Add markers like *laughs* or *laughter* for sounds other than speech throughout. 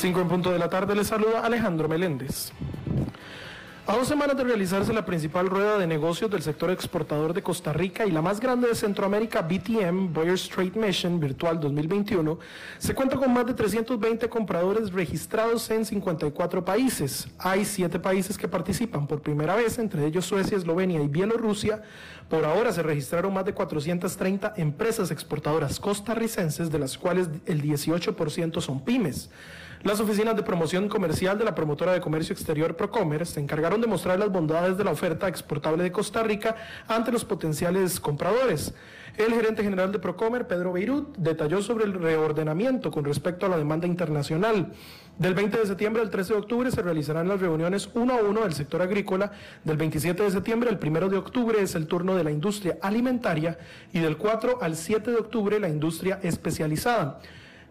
5 en punto de la tarde les saluda Alejandro Meléndez. A dos semanas de realizarse la principal rueda de negocios del sector exportador de Costa Rica y la más grande de Centroamérica, BTM, Buyers Trade Mission Virtual 2021, se cuenta con más de 320 compradores registrados en 54 países. Hay siete países que participan por primera vez, entre ellos Suecia, Eslovenia y Bielorrusia. Por ahora se registraron más de 430 empresas exportadoras costarricenses, de las cuales el 18% son pymes. Las oficinas de promoción comercial de la promotora de comercio exterior Procommerce se encargaron de mostrar las bondades de la oferta exportable de Costa Rica ante los potenciales compradores. El gerente general de Procomer, Pedro Beirut, detalló sobre el reordenamiento con respecto a la demanda internacional. Del 20 de septiembre al 13 de octubre se realizarán las reuniones uno a uno del sector agrícola. Del 27 de septiembre al 1 de octubre es el turno de la industria alimentaria y del 4 al 7 de octubre la industria especializada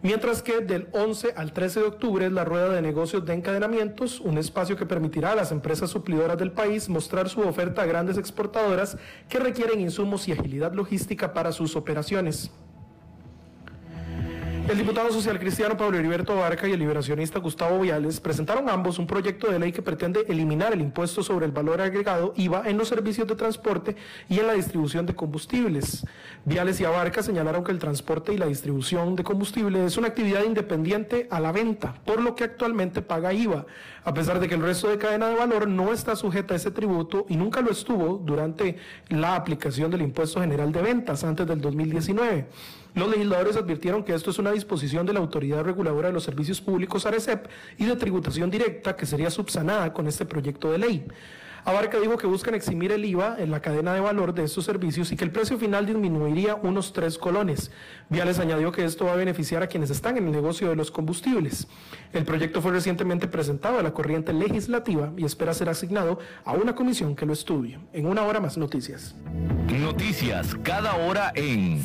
mientras que del 11 al 13 de octubre es la rueda de negocios de encadenamientos, un espacio que permitirá a las empresas suplidoras del país mostrar su oferta a grandes exportadoras que requieren insumos y agilidad logística para sus operaciones. El diputado social cristiano Pablo Heriberto Barca y el liberacionista Gustavo Viales presentaron ambos un proyecto de ley que pretende eliminar el impuesto sobre el valor agregado IVA en los servicios de transporte y en la distribución de combustibles. Viales y Abarca señalaron que el transporte y la distribución de combustible es una actividad independiente a la venta, por lo que actualmente paga IVA, a pesar de que el resto de cadena de valor no está sujeta a ese tributo y nunca lo estuvo durante la aplicación del impuesto general de ventas antes del 2019. Los legisladores advirtieron que esto es una disposición de la Autoridad Reguladora de los Servicios Públicos ARECEP y de tributación directa que sería subsanada con este proyecto de ley. Abarca dijo que buscan eximir el IVA en la cadena de valor de estos servicios y que el precio final disminuiría unos tres colones. Viales añadió que esto va a beneficiar a quienes están en el negocio de los combustibles. El proyecto fue recientemente presentado a la corriente legislativa y espera ser asignado a una comisión que lo estudie. En una hora más noticias. Noticias cada hora en...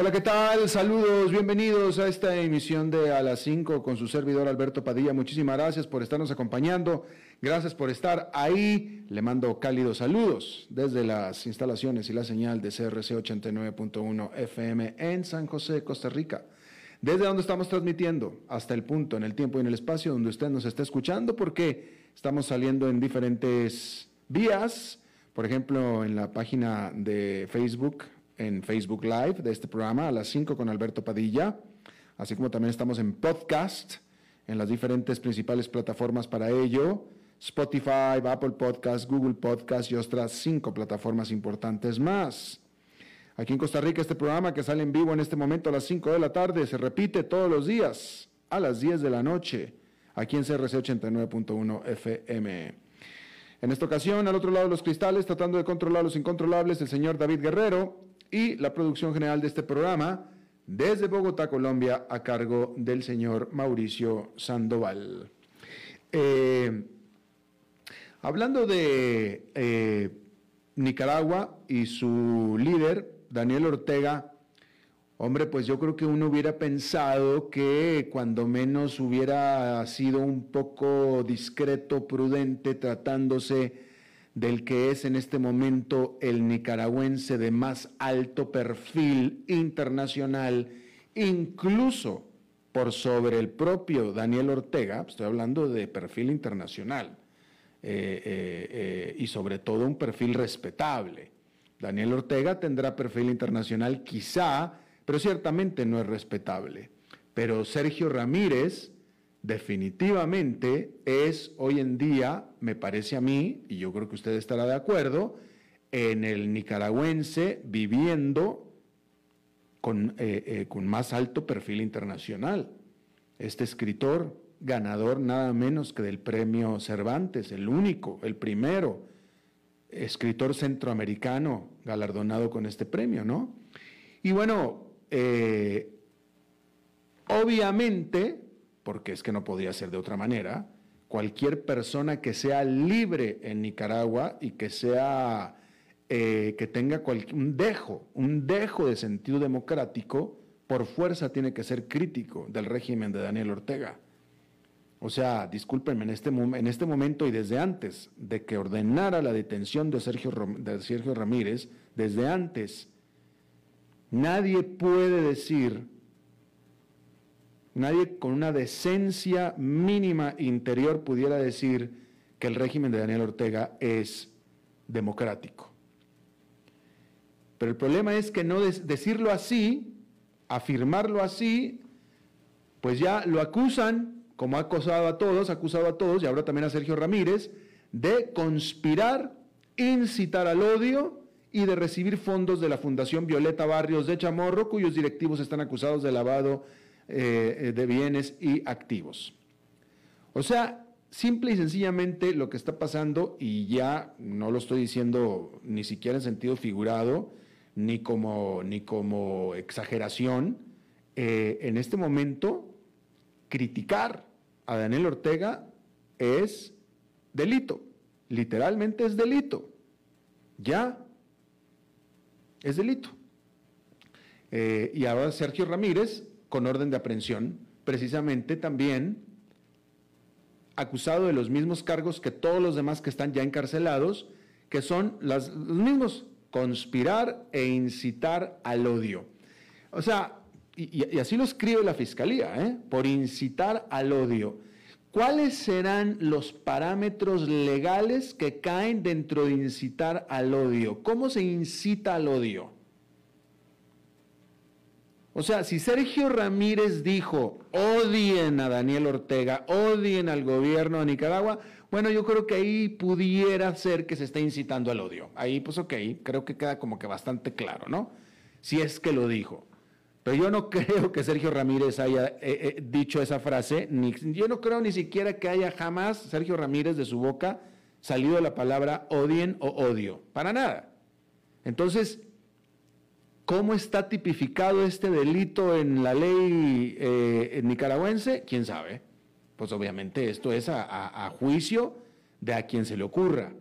Hola, ¿qué tal? Saludos, bienvenidos a esta emisión de A las 5 con su servidor Alberto Padilla. Muchísimas gracias por estarnos acompañando. Gracias por estar ahí. Le mando cálidos saludos desde las instalaciones y la señal de CRC 89.1 FM en San José, Costa Rica. Desde donde estamos transmitiendo hasta el punto, en el tiempo y en el espacio donde usted nos está escuchando, porque estamos saliendo en diferentes vías. Por ejemplo, en la página de Facebook en Facebook Live de este programa a las 5 con Alberto Padilla, así como también estamos en podcast, en las diferentes principales plataformas para ello, Spotify, Apple Podcast, Google Podcast y otras cinco plataformas importantes más. Aquí en Costa Rica este programa que sale en vivo en este momento a las 5 de la tarde se repite todos los días a las 10 de la noche aquí en CRC 89.1 FM. En esta ocasión, al otro lado de los cristales, tratando de controlar los incontrolables, el señor David Guerrero y la producción general de este programa desde Bogotá, Colombia, a cargo del señor Mauricio Sandoval. Eh, hablando de, eh, Nicaragua y su líder, Daniel Ortega, hombre, pues yo creo que uno hubiera pensado que cuando menos hubiera sido un poco discreto, prudente, tratándose del que es en este momento el nicaragüense de más alto perfil internacional, incluso por sobre el propio Daniel Ortega, estoy hablando de perfil internacional, eh, eh, eh, y sobre todo un perfil respetable. Daniel Ortega tendrá perfil internacional quizá, pero ciertamente no es respetable. Pero Sergio Ramírez definitivamente es hoy en día, me parece a mí, y yo creo que usted estará de acuerdo, en el nicaragüense viviendo con, con más alto perfil internacional. Este escritor ganador nada menos que del premio Cervantes, el único, el primero escritor centroamericano galardonado con este premio, ¿no? Y bueno, eh, obviamente, porque es que no podía ser de otra manera, cualquier persona que sea libre en Nicaragua y que sea eh, que tenga un dejo, un dejo de sentido democrático, por fuerza tiene que ser crítico del régimen de Daniel Ortega. O sea, discúlpenme, en este, en este momento y desde antes de que ordenara la detención de Sergio, de Sergio Ramírez, desde antes, nadie puede decir, nadie con una decencia mínima interior pudiera decir que el régimen de Daniel Ortega es democrático. Pero el problema es que no decirlo así, afirmarlo así, pues ya lo acusan como ha acusado a todos, ha acusado a todos, y ahora también a Sergio Ramírez, de conspirar, incitar al odio y de recibir fondos de la Fundación Violeta Barrios de Chamorro, cuyos directivos están acusados de lavado eh, de bienes y activos. O sea, simple y sencillamente lo que está pasando, y ya no lo estoy diciendo ni siquiera en sentido figurado, ni como, ni como exageración, eh, en este momento criticar a Daniel Ortega es delito, literalmente es delito, ya es delito. Eh, y ahora Sergio Ramírez, con orden de aprehensión, precisamente también acusado de los mismos cargos que todos los demás que están ya encarcelados, que son los mismos, conspirar e incitar al odio. O sea, y, así lo escribe la Fiscalía, ¿eh? por incitar al odio. ¿Cuáles serán los parámetros legales que caen dentro de incitar al odio? ¿Cómo se incita al odio? O sea, si Sergio Ramírez dijo, odien a Daniel Ortega, odien al gobierno de Nicaragua, bueno, yo creo que ahí pudiera ser que se esté incitando al odio. Ahí, pues ok, creo que queda como que bastante claro, ¿no? Si es que lo dijo. Pero yo no *laughs* creo que Sergio Ramírez haya eh, eh, dicho esa frase, ni, yo no creo ni siquiera que haya jamás Sergio Ramírez de su boca salido la palabra odien o odio, para nada. Entonces, ¿cómo está tipificado este delito en la ley eh, nicaragüense? ¿Quién sabe? Pues obviamente esto es a juicio de a quien se le ocurra.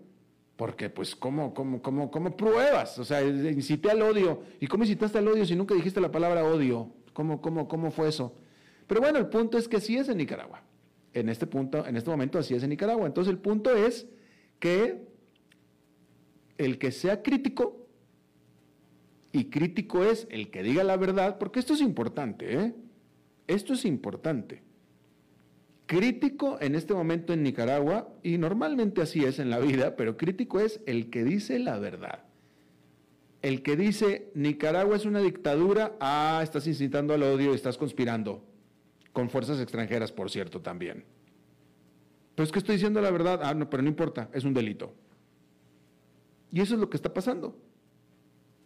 Porque, pues, ¿cómo, cómo, cómo, cómo pruebas? O sea, incité al odio. ¿Y cómo incitaste al odio si nunca dijiste la palabra odio? ¿Cómo, cómo, cómo fue eso? Pero bueno, el punto es que sí es en Nicaragua. En este punto, en este momento así es en Nicaragua. Entonces el punto es que el que sea crítico, y crítico es el que diga la verdad, porque esto es importante, ¿eh? Esto es importante crítico en este momento en Nicaragua, y normalmente así es en la vida, pero crítico es el que dice la verdad. El que dice Nicaragua es una dictadura, ah, estás incitando al odio, estás conspirando, con fuerzas extranjeras, por cierto, también. Pero es que estoy diciendo la verdad, ah, no, pero no importa, es un delito. Y eso es lo que está pasando.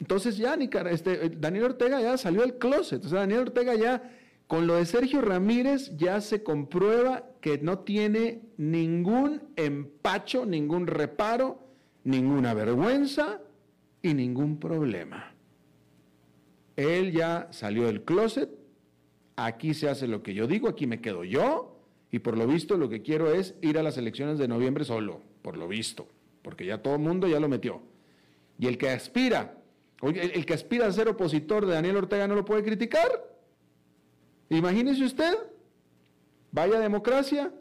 Entonces ya este, Daniel Ortega ya salió del closet, o sea, Daniel Ortega ya con lo de Sergio Ramírez ya se comprueba que no tiene ningún empacho, ningún reparo, ninguna vergüenza y ningún problema. Él ya salió del closet, aquí se hace lo que yo digo, aquí me quedo yo y por lo visto lo que quiero es ir a las elecciones de noviembre solo, por lo visto, porque ya todo el mundo ya lo metió. Y el que aspira, el, que aspira a ser opositor de Daniel Ortega no lo puede criticar. Imagínese usted, vaya democracia.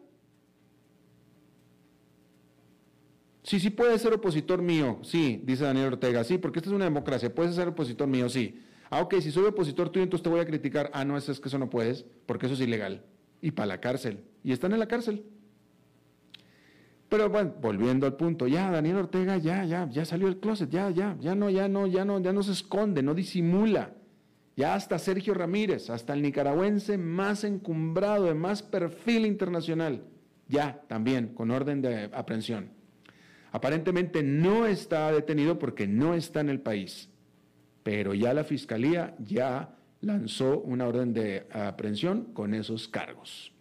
Sí, sí puede ser opositor mío, sí, dice Daniel Ortega, sí, porque esta es una democracia, puedes ser opositor mío, sí. Ah, ok, si soy opositor tuyo, entonces te voy a criticar. Ah, no, es, es que eso no puedes, porque eso es ilegal. Y para la cárcel. Y están en la cárcel. Pero bueno, volviendo al punto, ya Daniel Ortega ya, ya, ya salió del closet, ya, ya, ya no, ya no, ya no, ya no se esconde, no disimula. Ya hasta Sergio Ramírez, hasta el nicaragüense más encumbrado, de más perfil internacional, ya también con orden de aprehensión. Aparentemente no está detenido porque no está en el país, pero ya la fiscalía ya lanzó una orden de aprehensión con esos cargos.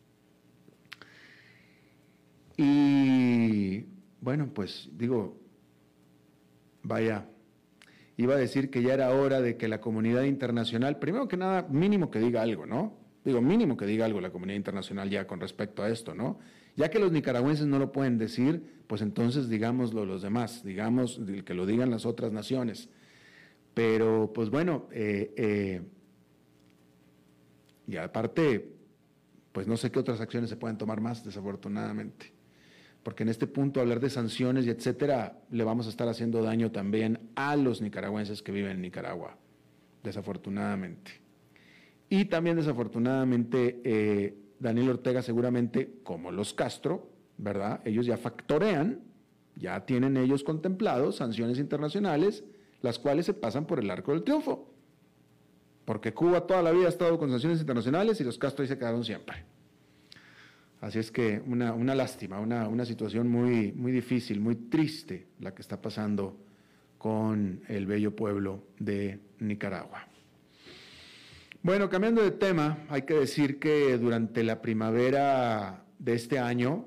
Y bueno, pues digo, vaya, iba a decir que ya era hora de que la comunidad internacional, primero que nada, mínimo que diga algo, ¿no? Digo, mínimo que diga algo la comunidad internacional ya con respecto a esto, ¿no? Ya que los nicaragüenses no lo pueden decir, pues entonces digámoslo los demás, digamos que lo digan las otras naciones. Pero, pues bueno, eh, eh, y aparte, pues no sé qué otras acciones se pueden tomar más, desafortunadamente porque en este punto hablar de sanciones y etcétera, le vamos a estar haciendo daño también a los nicaragüenses que viven en Nicaragua, desafortunadamente. Y también desafortunadamente, eh, Daniel Ortega seguramente, como los Castro, ¿verdad? Ellos ya factorean, ya tienen ellos contemplados sanciones internacionales, las cuales se pasan por el arco del triunfo. Porque Cuba toda la vida ha estado con sanciones internacionales y los Castro ahí se quedaron siempre. Así es que una, lástima, una, situación muy, muy difícil, muy triste la que está pasando con el bello pueblo de Nicaragua. Bueno, cambiando de tema, hay que decir que durante la primavera de este año,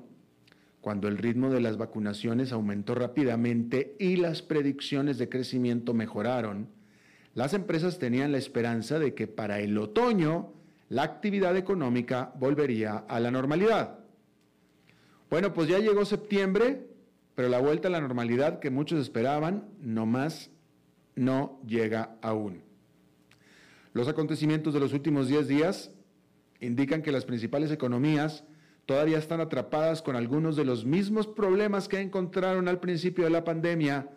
cuando el ritmo de las vacunaciones aumentó rápidamente y las predicciones de crecimiento mejoraron, las empresas tenían la esperanza de que para el otoño la actividad económica volvería a la normalidad. Bueno, pues ya llegó septiembre, pero la vuelta a la normalidad que muchos esperaban, nomás no llega aún. Los acontecimientos de los últimos 10 días indican que las principales economías todavía están atrapadas con algunos de los mismos problemas que encontraron al principio de la pandemia,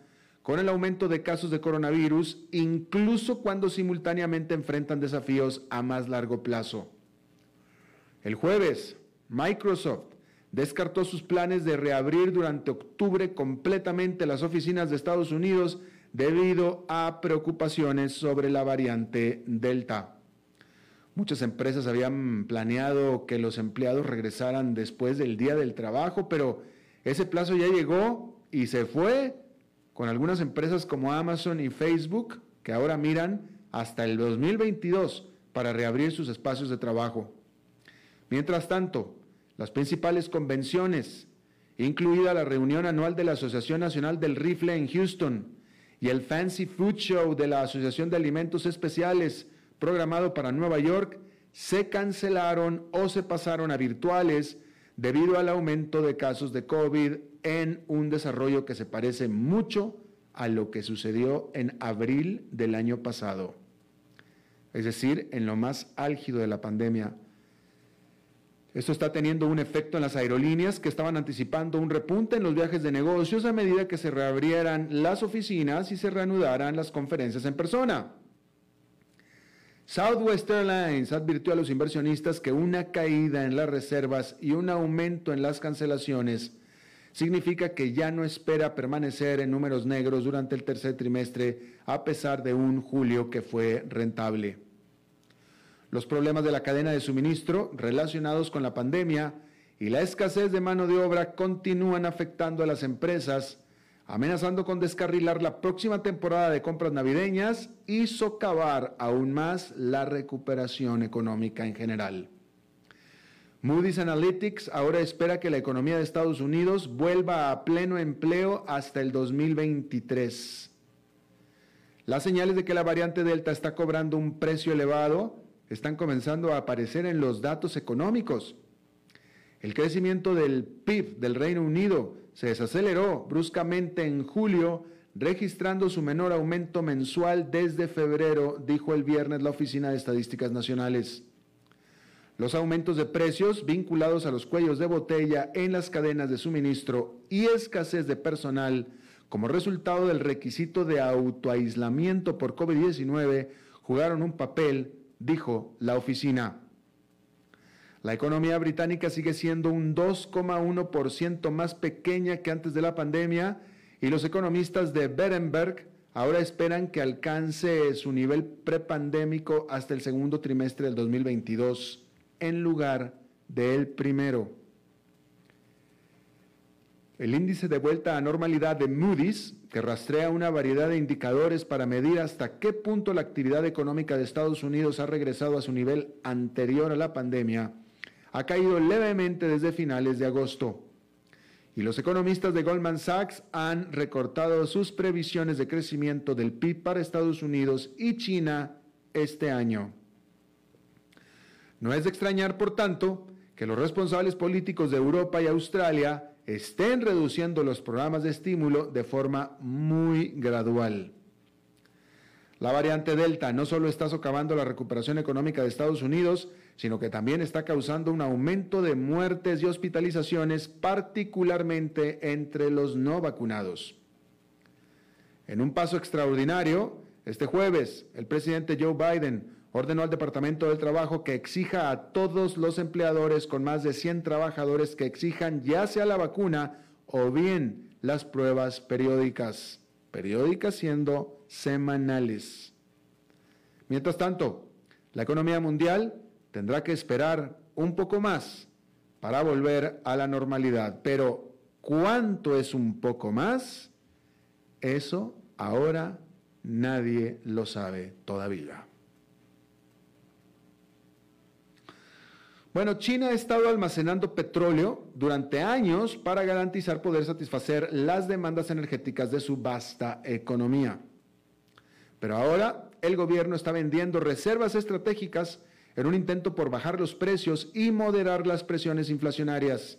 con el aumento de casos de coronavirus, incluso cuando simultáneamente enfrentan desafíos a más largo plazo. El jueves, Microsoft descartó sus planes de reabrir durante octubre completamente las oficinas de Estados Unidos debido a preocupaciones sobre la variante Delta. Muchas empresas habían planeado que los empleados regresaran después del día del trabajo, pero ese plazo ya llegó y se fue con algunas empresas como Amazon y Facebook, que ahora miran hasta el 2022 para reabrir sus espacios de trabajo. Mientras tanto, las principales convenciones, incluida la reunión anual de la Asociación Nacional del Rifle en Houston y el Fancy Food Show de la Asociación de Alimentos Especiales programado para Nueva York, se cancelaron o se pasaron a virtuales debido al aumento de casos de COVID en un desarrollo que se parece mucho a lo que sucedió en abril del año pasado, es decir, en lo más álgido de la pandemia. Esto está teniendo un efecto en las aerolíneas que estaban anticipando un repunte en los viajes de negocios a medida que se reabrieran las oficinas y se reanudaran las conferencias en persona. Southwest Airlines advirtió a los inversionistas que una caída en las reservas y un aumento en las cancelaciones significa que ya no espera permanecer en números negros durante el tercer trimestre a pesar de un julio que fue rentable. Los problemas de la cadena de suministro relacionados con la pandemia y la escasez de mano de obra continúan afectando a las empresas amenazando con descarrilar la próxima temporada de compras navideñas y socavar aún más la recuperación económica en general. Moody's Analytics ahora espera que la economía de Estados Unidos vuelva a pleno empleo hasta el 2023. Las señales de que la variante Delta está cobrando un precio elevado están comenzando a aparecer en los datos económicos. El crecimiento del PIB del Reino Unido se desaceleró bruscamente en julio, registrando su menor aumento mensual desde febrero, dijo el viernes la Oficina de Estadísticas Nacionales. Los aumentos de precios vinculados a los cuellos de botella en las cadenas de suministro y escasez de personal como resultado del requisito de autoaislamiento por COVID-19 jugaron un papel, dijo la oficina. La economía británica sigue siendo un 2,1% más pequeña que antes de la pandemia y los economistas de Berenberg ahora esperan que alcance su nivel prepandémico hasta el segundo trimestre del 2022 en lugar del primero. El índice de vuelta a normalidad de Moody's, que rastrea una variedad de indicadores para medir hasta qué punto la actividad económica de Estados Unidos ha regresado a su nivel anterior a la pandemia, ha caído levemente desde finales de agosto. Y los economistas de Goldman Sachs han recortado sus previsiones de crecimiento del PIB para Estados Unidos y China este año. No es de extrañar, por tanto, que los responsables políticos de Europa y Australia estén reduciendo los programas de estímulo de forma muy gradual. La variante Delta no solo está socavando la recuperación económica de Estados Unidos, sino que también está causando un aumento de muertes y hospitalizaciones, particularmente entre los no vacunados. En un paso extraordinario, este jueves, el presidente Joe Biden ordenó al Departamento del Trabajo que exija a todos los empleadores con más de 100 trabajadores que exijan ya sea la vacuna o bien las pruebas periódicas, periódicas siendo semanales. Mientras tanto, la economía mundial tendrá que esperar un poco más para volver a la normalidad, pero ¿cuánto es un poco más? Eso ahora nadie lo sabe todavía. Bueno, China ha estado almacenando petróleo durante años para garantizar poder satisfacer las demandas energéticas de su vasta economía. Pero ahora el gobierno está vendiendo reservas estratégicas en un intento por bajar los precios y moderar las presiones inflacionarias.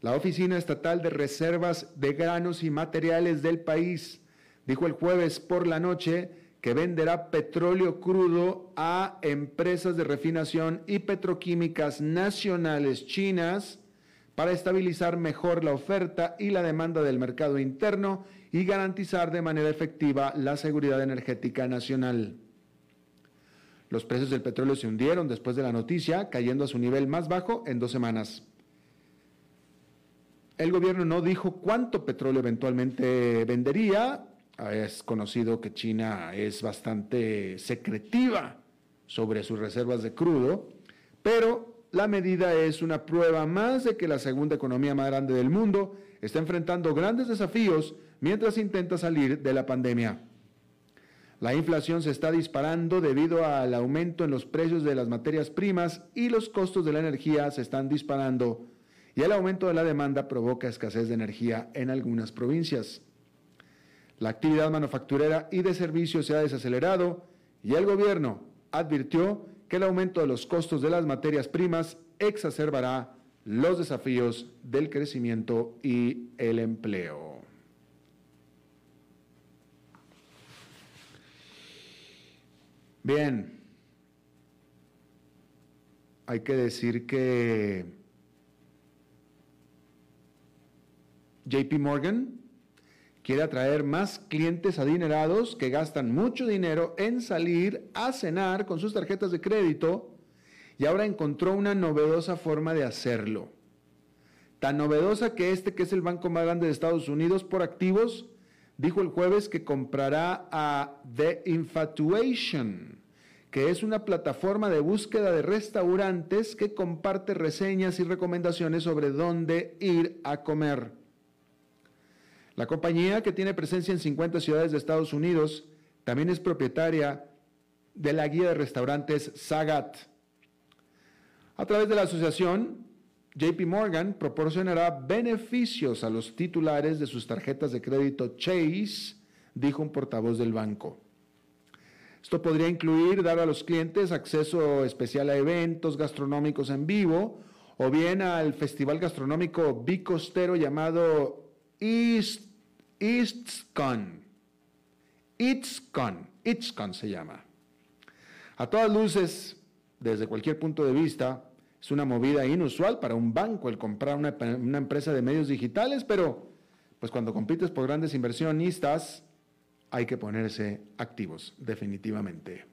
La Oficina Estatal de Reservas de Granos y Materiales del país dijo el jueves por la noche que venderá petróleo crudo a empresas de refinación y petroquímicas nacionales chinas para estabilizar mejor la oferta y la demanda del mercado interno y garantizar de manera efectiva la seguridad energética nacional. Los precios del petróleo se hundieron después de la noticia, cayendo a su nivel más bajo en dos semanas. El gobierno no dijo cuánto petróleo eventualmente vendería, es conocido que China es bastante secretiva sobre sus reservas de crudo, pero la medida es una prueba más de que la segunda economía más grande del mundo está enfrentando grandes desafíos mientras intenta salir de la pandemia. La inflación se está disparando debido al aumento en los precios de las materias primas y los costos de la energía se están disparando y el aumento de la demanda provoca escasez de energía en algunas provincias. La actividad manufacturera y de servicios se ha desacelerado y el gobierno advirtió que el aumento de los costos de las materias primas exacerbará los desafíos del crecimiento y el empleo. Bien, hay que decir que JP Morgan quiere atraer más clientes adinerados que gastan mucho dinero en salir a cenar con sus tarjetas de crédito y ahora encontró una novedosa forma de hacerlo. Tan novedosa que este, que es el banco más grande de Estados Unidos por activos, dijo el jueves que comprará a The Infatuation, que es una plataforma de búsqueda de restaurantes que comparte reseñas y recomendaciones sobre dónde ir a comer. La compañía, que tiene presencia en 50 ciudades de Estados Unidos, también es propietaria de la guía de restaurantes Sagat. A través de la asociación, JP Morgan proporcionará beneficios a los titulares de sus tarjetas de crédito Chase, dijo un portavoz del banco. Esto podría incluir dar a los clientes acceso especial a eventos gastronómicos en vivo o bien al festival gastronómico bicostero llamado East, ITSCON. ITSCON. ITSCON se llama. A todas luces, desde cualquier punto de vista, es una movida inusual para un banco el comprar una, empresa de medios digitales, pero pues cuando compites por grandes inversionistas, hay que ponerse activos, definitivamente.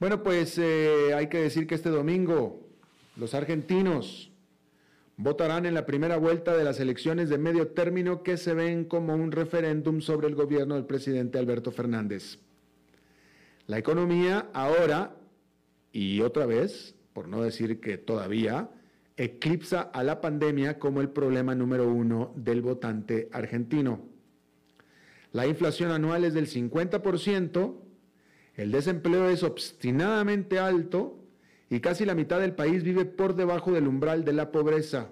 Bueno, pues eh, hay que decir que este domingo los argentinos votarán en la primera vuelta de las elecciones de medio término que se ven como un referéndum sobre el gobierno del presidente Alberto Fernández. La economía ahora, y otra vez, por no decir que todavía, eclipsa a la pandemia como el problema número uno del votante argentino. La inflación anual es del 50%, el desempleo es obstinadamente alto y casi la mitad del país vive por debajo del umbral de la pobreza.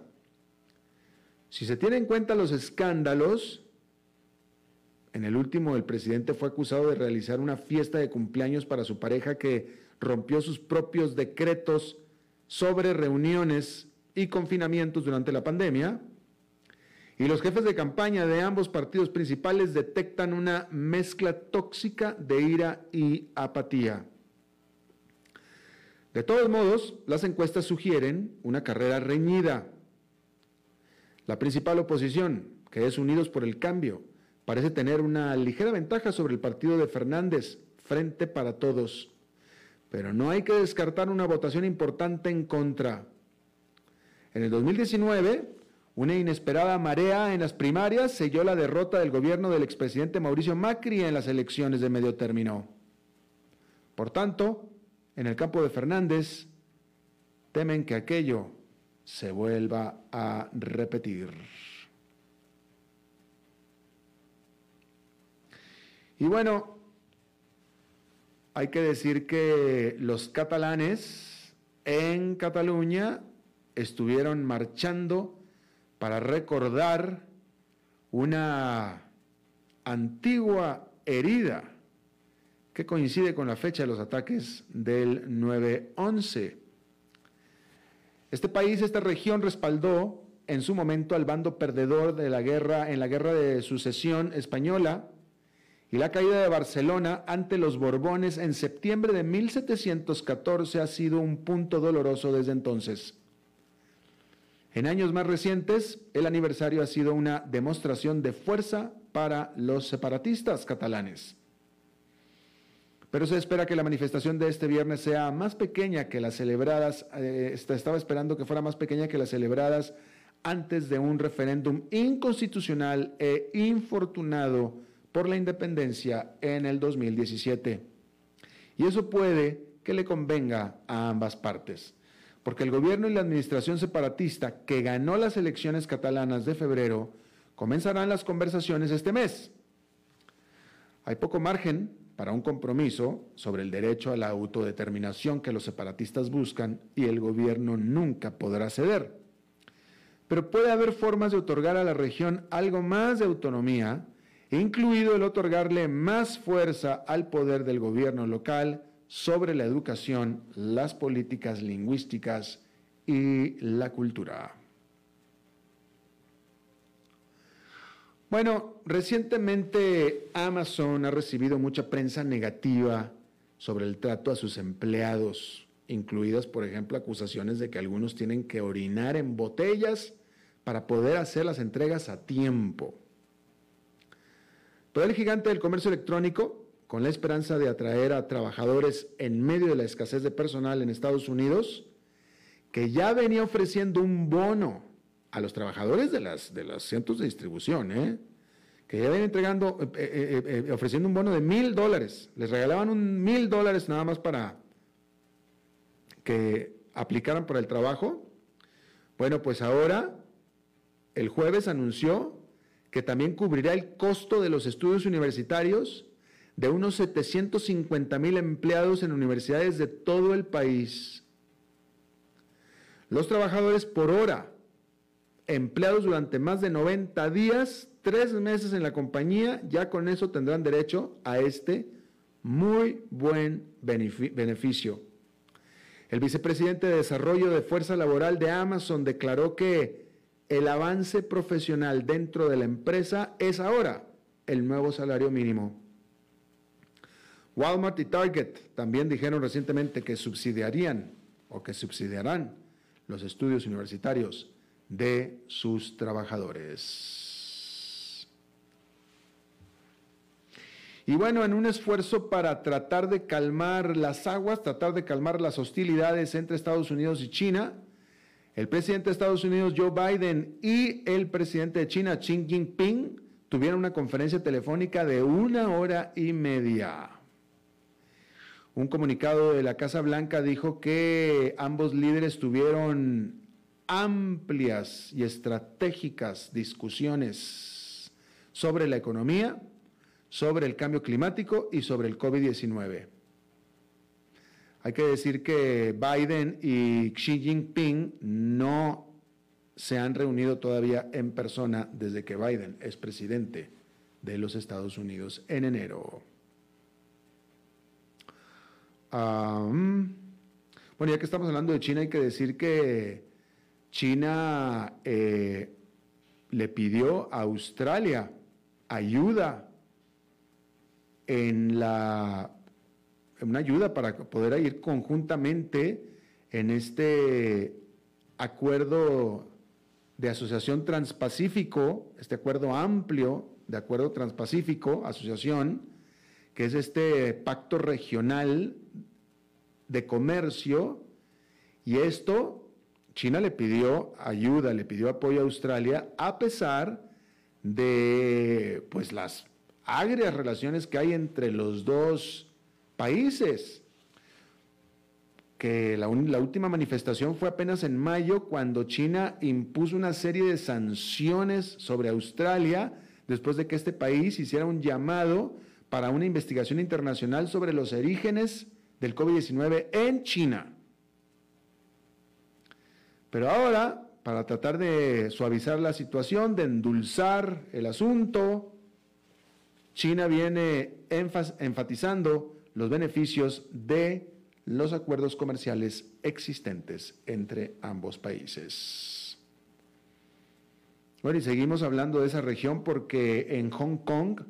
Si se tienen en cuenta los escándalos, en el último el presidente fue acusado de realizar una fiesta de cumpleaños para su pareja que rompió sus propios decretos sobre reuniones y confinamientos durante la pandemia. Y los jefes de campaña de ambos partidos principales detectan una mezcla tóxica de ira y apatía. De todos modos, las encuestas sugieren una carrera reñida. La principal oposición, que es Unidos por el Cambio, parece tener una ligera ventaja sobre el partido de Fernández, Frente para Todos. Pero no hay que descartar una votación importante en contra. En el 2019, una inesperada marea en las primarias selló la derrota del gobierno del expresidente Mauricio Macri en las elecciones de medio término. Por tanto, en el campo de Fernández, temen que aquello se vuelva a repetir. Y bueno, hay que decir que los catalanes en Cataluña estuvieron marchando para recordar una antigua herida que coincide con la fecha de los ataques del 9-11. Este país, esta región respaldó en su momento al bando perdedor de la guerra en la guerra de sucesión española y la caída de Barcelona ante los Borbones en septiembre de 1714 ha sido un punto doloroso desde entonces. En años más recientes, el aniversario ha sido una demostración de fuerza para los separatistas catalanes. Pero se espera que la manifestación de este viernes sea más pequeña que las celebradas, eh, estaba esperando que fuera más pequeña que las celebradas antes de un referéndum inconstitucional e infortunado por la independencia en el 2017. Y eso puede que le convenga a ambas partes porque el gobierno y la administración separatista que ganó las elecciones catalanas de febrero comenzarán las conversaciones este mes. Hay poco margen para un compromiso sobre el derecho a la autodeterminación que los separatistas buscan y el gobierno nunca podrá ceder. Pero puede haber formas de otorgar a la región algo más de autonomía, incluido el otorgarle más fuerza al poder del gobierno local sobre la educación, las políticas lingüísticas y la cultura. Bueno, recientemente Amazon ha recibido mucha prensa negativa sobre el trato a sus empleados, incluidas, por ejemplo, acusaciones de que algunos tienen que orinar en botellas para poder hacer las entregas a tiempo. El gigante del comercio electrónico con la esperanza de atraer a trabajadores en medio de la escasez de personal en Estados Unidos, que ya venía ofreciendo un bono a los trabajadores de, las, de los centros de distribución, ¿eh? que ya venía entregando, eh, eh, ofreciendo un bono de mil dólares. Les regalaban un mil dólares nada más para que aplicaran por el trabajo. Bueno, pues ahora, el jueves anunció que también cubrirá el costo de los estudios universitarios de unos 750 mil empleados en universidades de todo el país. Los trabajadores por hora, empleados durante más de 90 días, tres meses en la compañía, ya con eso tendrán derecho a este muy buen beneficio. El vicepresidente de Desarrollo de Fuerza Laboral de Amazon declaró que el avance profesional dentro de la empresa es ahora el nuevo salario mínimo. Walmart y Target también dijeron recientemente que subsidiarían o que subsidiarán los estudios universitarios de sus trabajadores. Y bueno, en un esfuerzo para tratar de calmar las aguas, tratar de calmar las hostilidades entre Estados Unidos y China, el presidente de Estados Unidos, Joe Biden, y el presidente de China, Xi Jinping, tuvieron una conferencia telefónica de una hora y media. Un comunicado de la Casa Blanca dijo que ambos líderes tuvieron amplias y estratégicas discusiones sobre la economía, sobre el cambio climático y sobre el COVID-19. Hay que decir que Biden y Xi Jinping no se han reunido todavía en persona desde que Biden es presidente de los Estados Unidos en enero. Bueno, ya que estamos hablando de China, hay que decir que China eh, le pidió a Australia ayuda en la una ayuda para poder ir conjuntamente en este acuerdo de asociación transpacífico, este acuerdo amplio de acuerdo transpacífico, asociación, que es este pacto regional de comercio, y esto China le pidió ayuda, le pidió apoyo a Australia, a pesar de pues las agrias relaciones que hay entre los dos países. Que la, última manifestación fue apenas en mayo cuando China impuso una serie de sanciones sobre Australia después de que este país hiciera un llamado para una investigación internacional sobre los orígenes del COVID-19 en China. Pero ahora, para tratar de suavizar la situación, de endulzar el asunto, China viene enfatizando los beneficios de los acuerdos comerciales existentes entre ambos países. Bueno, y seguimos hablando de esa región porque en Hong Kong,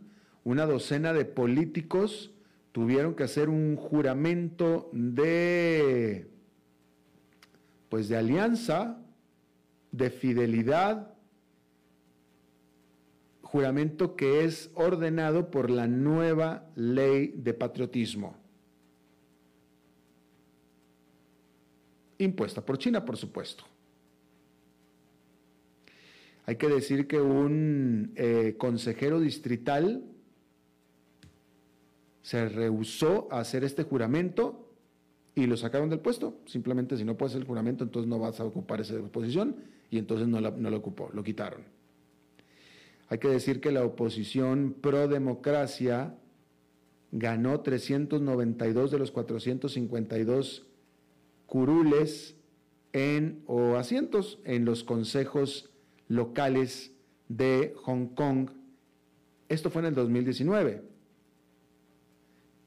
una docena de políticos tuvieron que hacer un juramento de pues de alianza, de fidelidad, juramento que es ordenado por la nueva ley de patriotismo. Impuesta por China, por supuesto. Hay que decir que un eh, consejero distrital se rehusó a hacer este juramento y lo sacaron del puesto. Simplemente si no puedes hacer el juramento, entonces no vas a ocupar esa posición y entonces no, no lo ocupó, lo quitaron. Hay que decir que la oposición pro democracia ganó 392 de los 452 curules en, o asientos en los consejos locales de Hong Kong. Esto fue en el 2019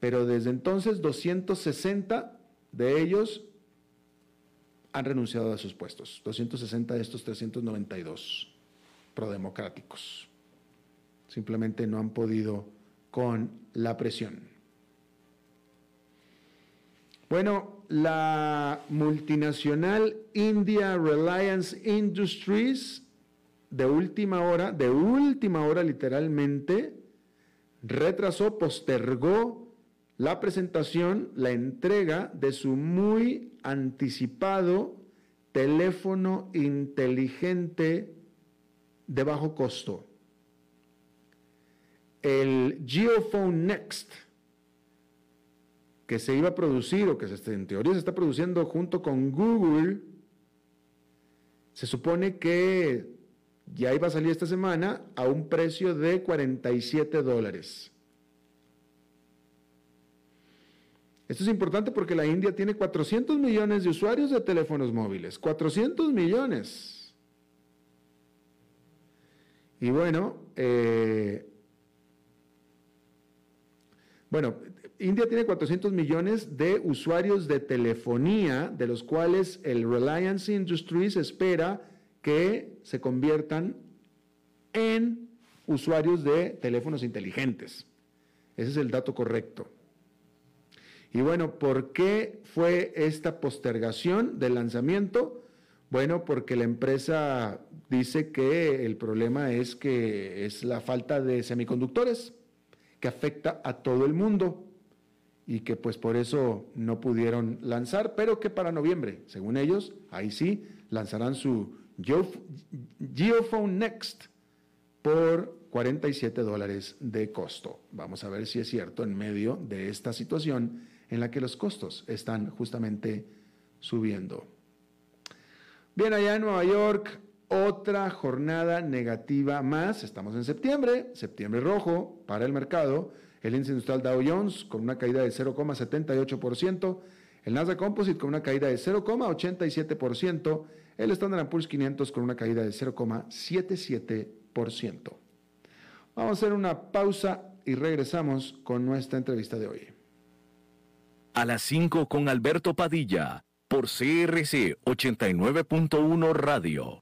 pero desde entonces 260 de ellos han renunciado a sus puestos, 260 de estos 392 prodemocráticos. Simplemente no han podido con la presión. Bueno, la multinacional India Reliance Industries de última hora, de última hora literalmente, retrasó, postergó la presentación, la entrega de su muy anticipado teléfono inteligente de bajo costo. El Geophone Next, que se iba a producir o que en teoría se está produciendo junto con Google, se supone que ya iba a salir esta semana a un precio de 47 dólares. Esto es importante porque la India tiene 400 millones de usuarios de teléfonos móviles. 400 millones. Y bueno, eh, bueno, India tiene 400 millones de usuarios de telefonía, de los cuales el Reliance Industries espera que se conviertan en usuarios de teléfonos inteligentes. Ese es el dato correcto. Y bueno, ¿por qué fue esta postergación del lanzamiento? Bueno, porque la empresa dice que el problema es que es la falta de semiconductores que afecta a todo el mundo y que pues por eso no pudieron lanzar, pero que para noviembre, según ellos, ahí sí, lanzarán su Geophone Next por 47 dólares de costo. Vamos a ver si es cierto en medio de esta situación en la que los costos están justamente subiendo. Bien, allá en Nueva York, otra jornada negativa más. Estamos en septiembre, septiembre rojo para el mercado. El índice industrial Dow Jones con una caída de 0,78%. El Nasdaq Composite con una caída de 0,87%. El Standard Poor's 500 con una caída de 0,77%. Vamos a hacer una pausa y regresamos con nuestra entrevista de hoy. A las 5 con Alberto Padilla por CRC 89.1 Radio.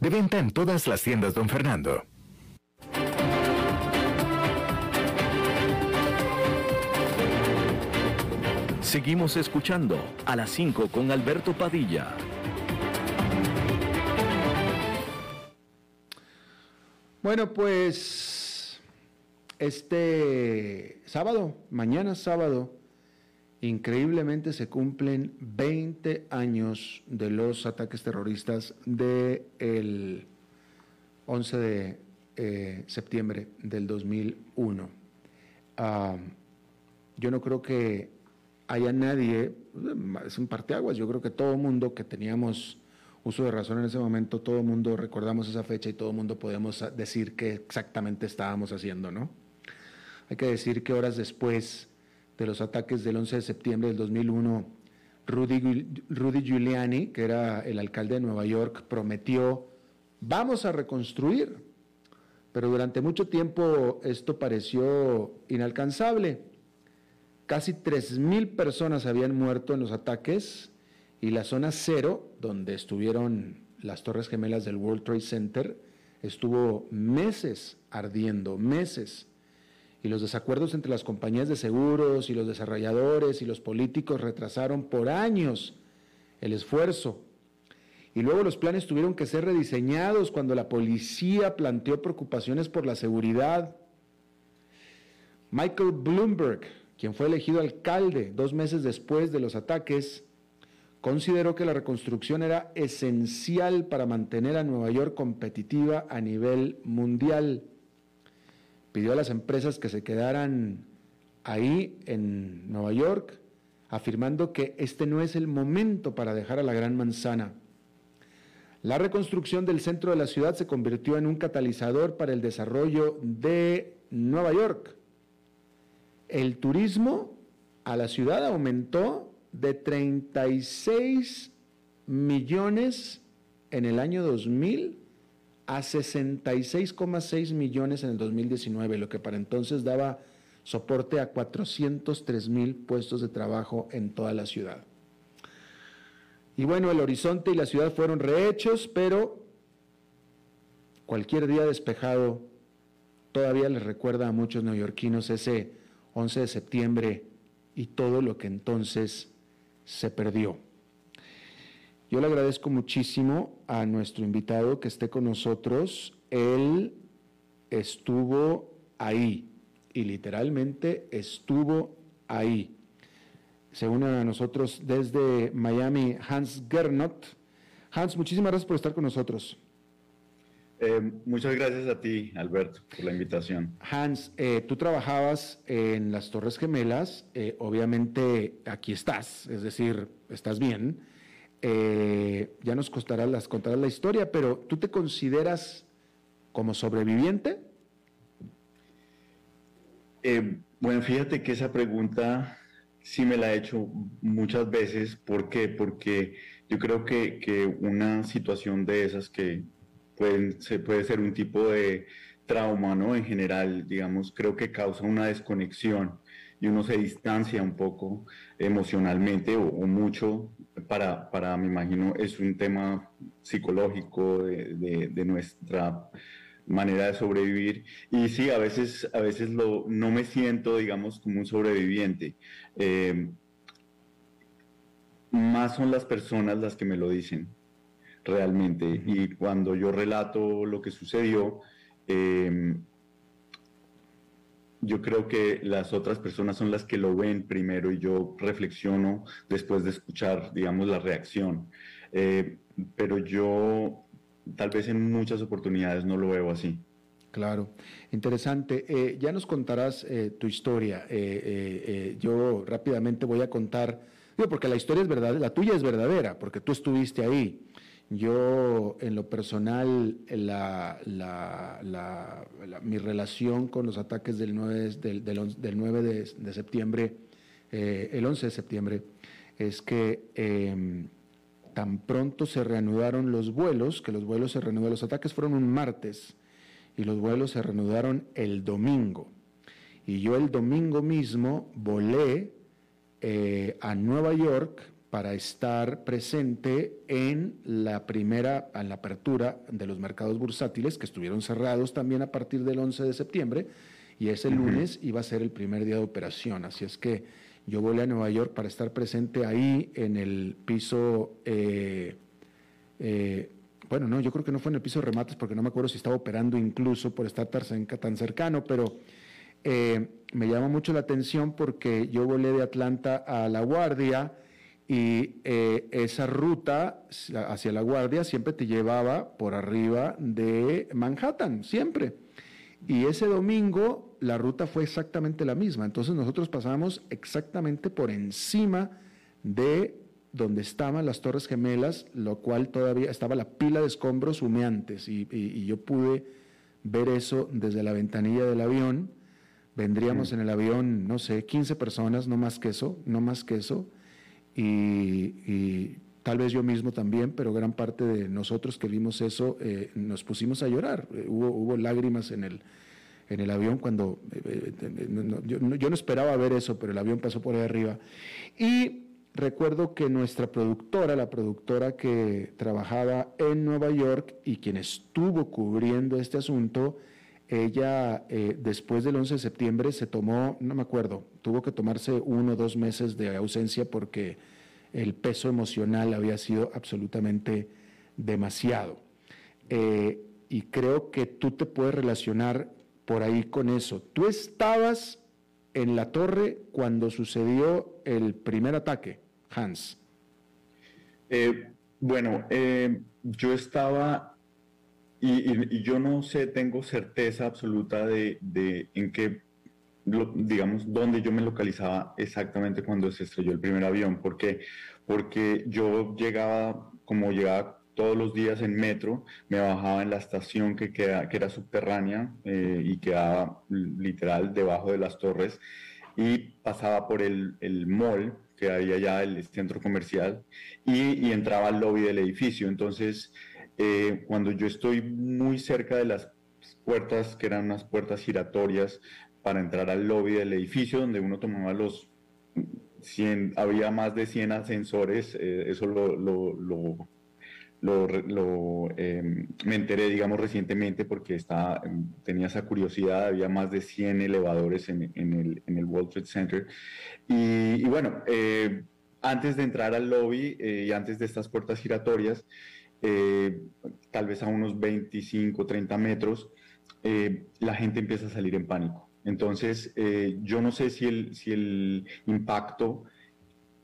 De venta en todas las tiendas, don Fernando. Seguimos escuchando a las 5 con Alberto Padilla. Bueno, pues este sábado, mañana sábado, increíblemente se cumplen 20 años de los ataques terroristas del 11 de eh, septiembre del 2001. yo no creo que haya nadie, es un parteaguas, yo creo que todo mundo que teníamos uso de razón en ese momento, todo el mundo recordamos esa fecha y todo el mundo podemos decir qué exactamente estábamos haciendo, ¿no? Hay que decir que horas después de los ataques del 11 de septiembre del 2001, Rudy, Giuliani, que era el alcalde de Nueva York, prometió, vamos a reconstruir, pero durante mucho tiempo esto pareció inalcanzable. Casi 3.000 personas habían muerto en los ataques y la zona cero, donde estuvieron las Torres Gemelas del World Trade Center, estuvo meses ardiendo, meses y los desacuerdos entre las compañías de seguros y los desarrolladores y los políticos retrasaron por años el esfuerzo. Y luego los planes tuvieron que ser rediseñados cuando la policía planteó preocupaciones por la seguridad. Michael Bloomberg, quien fue elegido alcalde dos meses después de los ataques, consideró que la reconstrucción era esencial para mantener a Nueva York competitiva a nivel mundial pidió a las empresas que se quedaran ahí en Nueva York, afirmando que este no es el momento para dejar a la Gran Manzana. La reconstrucción del centro de la ciudad se convirtió en un catalizador para el desarrollo de Nueva York. El turismo a la ciudad aumentó de 36 millones en el año 2000 a 66,6 millones en el 2019, lo que para entonces daba soporte a 403 mil puestos de trabajo en toda la ciudad. Y bueno, el horizonte y la ciudad fueron rehechos, pero cualquier día despejado todavía les recuerda a muchos neoyorquinos ese 11 de septiembre y todo lo que entonces se perdió. Yo le agradezco muchísimo a nuestro invitado que esté con nosotros. Él estuvo ahí y literalmente estuvo ahí. Se une a nosotros desde Miami Hans Gernot. Hans, muchísimas gracias por estar con nosotros. Eh, muchas gracias a ti, Alberto, por la invitación. Hans, eh, tú trabajabas en las Torres Gemelas, eh, obviamente aquí estás, es decir, estás bien. Ya nos costará las, contarás la historia, pero ¿tú te consideras como sobreviviente? bueno, fíjate que esa pregunta sí me la he hecho muchas veces. ¿Por qué? Porque yo creo que, que una situación de esas que se puede ser un tipo de trauma, ¿no? En general, digamos, creo que causa una desconexión y uno se distancia un poco emocionalmente o, mucho para, para, me imagino, es un tema psicológico de, de, nuestra manera de sobrevivir. Y sí, a veces, a veces lo, no me siento, digamos, como un sobreviviente. Eh, más son las personas las que me lo dicen realmente. Y cuando yo relato lo que sucedió, em, yo creo que las otras personas son las que lo ven primero y yo reflexiono después de escuchar, digamos, la reacción. Eh, pero yo tal vez en muchas oportunidades no lo veo así. Claro, interesante. Eh, ya nos contarás eh, tu historia. yo rápidamente voy a contar, digo, porque la historia es verdadera, la tuya es verdadera, porque tú estuviste ahí. Yo, en lo personal, mi relación con los ataques del 9, del, de, septiembre, eh, el 11 de septiembre, es que em, tan pronto se reanudaron los vuelos, que los vuelos se reanudaron, los ataques fueron un martes y los vuelos se reanudaron el domingo. Y yo el domingo mismo volé eh, a Nueva York para estar presente en la primera, en la apertura de los mercados bursátiles, que estuvieron cerrados también a partir del 11 de septiembre, y ese lunes iba a ser el primer día de operación. Así es que yo volé a Nueva York para estar presente ahí en el piso, eh, eh, bueno, no, yo creo que no fue en el piso de remates porque no me acuerdo si estaba operando incluso por estar tan cercano, pero eh, me llama mucho la atención porque yo volé de Atlanta a La Guardia, y eh, esa ruta hacia La Guardia siempre te llevaba por arriba de Manhattan, siempre. Y ese domingo la ruta fue exactamente la misma. Entonces nosotros pasamos exactamente por encima de donde estaban las Torres Gemelas, lo cual todavía estaba la pila de escombros humeantes. Y, y yo pude ver eso desde la ventanilla del avión. Vendríamos en el avión, no sé, 15 personas, no más que eso, no más que eso y, tal vez yo mismo también, pero gran parte de nosotros que vimos eso eh, nos pusimos a llorar. Eh, hubo, hubo lágrimas en el, en el avión cuando eh, yo, yo, no esperaba ver eso, pero el avión pasó por ahí arriba. Y recuerdo que nuestra productora, la productora que trabajaba en Nueva York y quien estuvo cubriendo este asunto, ella después del 11 de septiembre se tomó, no me acuerdo, tuvo que tomarse uno o dos meses de ausencia porque el peso emocional había sido absolutamente demasiado. Eh, y creo que tú te puedes relacionar por ahí con eso. Tú estabas en la torre cuando sucedió el primer ataque, Hans. Eh, bueno, eh, yo estaba, y, yo no sé, tengo certeza absoluta de, de en qué digamos, dónde yo me localizaba exactamente cuando se estrelló el primer avión. ¿Por qué? Porque yo llegaba, como llegaba todos los días en metro, me bajaba en la estación que, queda, que era subterránea eh, y quedaba literal debajo de las torres y pasaba por el, el mall que había allá, el centro comercial, y, y entraba al lobby del edificio. Entonces, eh, cuando yo estoy muy cerca de las puertas, que eran unas puertas giratorias, para entrar al lobby del edificio donde uno tomaba los 100, había más de 100 ascensores, eh, eso lo, lo, lo, lo em, me enteré, digamos, recientemente porque estaba, tenía esa curiosidad, había más de 100 elevadores en, en, el, en el, World Trade Center. Y, y bueno, eh, antes de entrar al lobby y antes de estas puertas giratorias, tal vez a unos 25, 30 metros, la gente empieza a salir en pánico. Entonces, yo no sé si el, si el impacto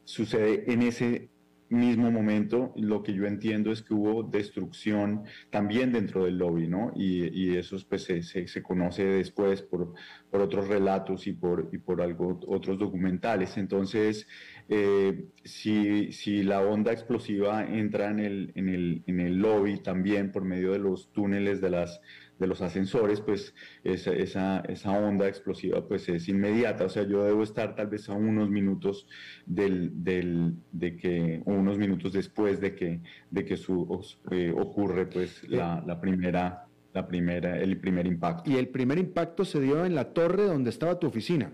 sucede en ese mismo momento, lo que yo entiendo es que hubo destrucción también dentro del lobby, ¿no? Y, eso pues, se, se, conoce después por, por, otros relatos y por, y por algo, otros documentales. Entonces, eh, si, si, la onda explosiva entra en el, en, el, en el lobby también por medio de los túneles de las de los ascensores, pues esa, esa, esa, onda explosiva pues es inmediata. O sea, yo debo estar tal vez a unos minutos del, del, de que, o unos minutos después de que, de que su, eh, ocurre pues la, la, primera, la primera, el primer impacto. Y el primer impacto se dio en la torre donde estaba tu oficina.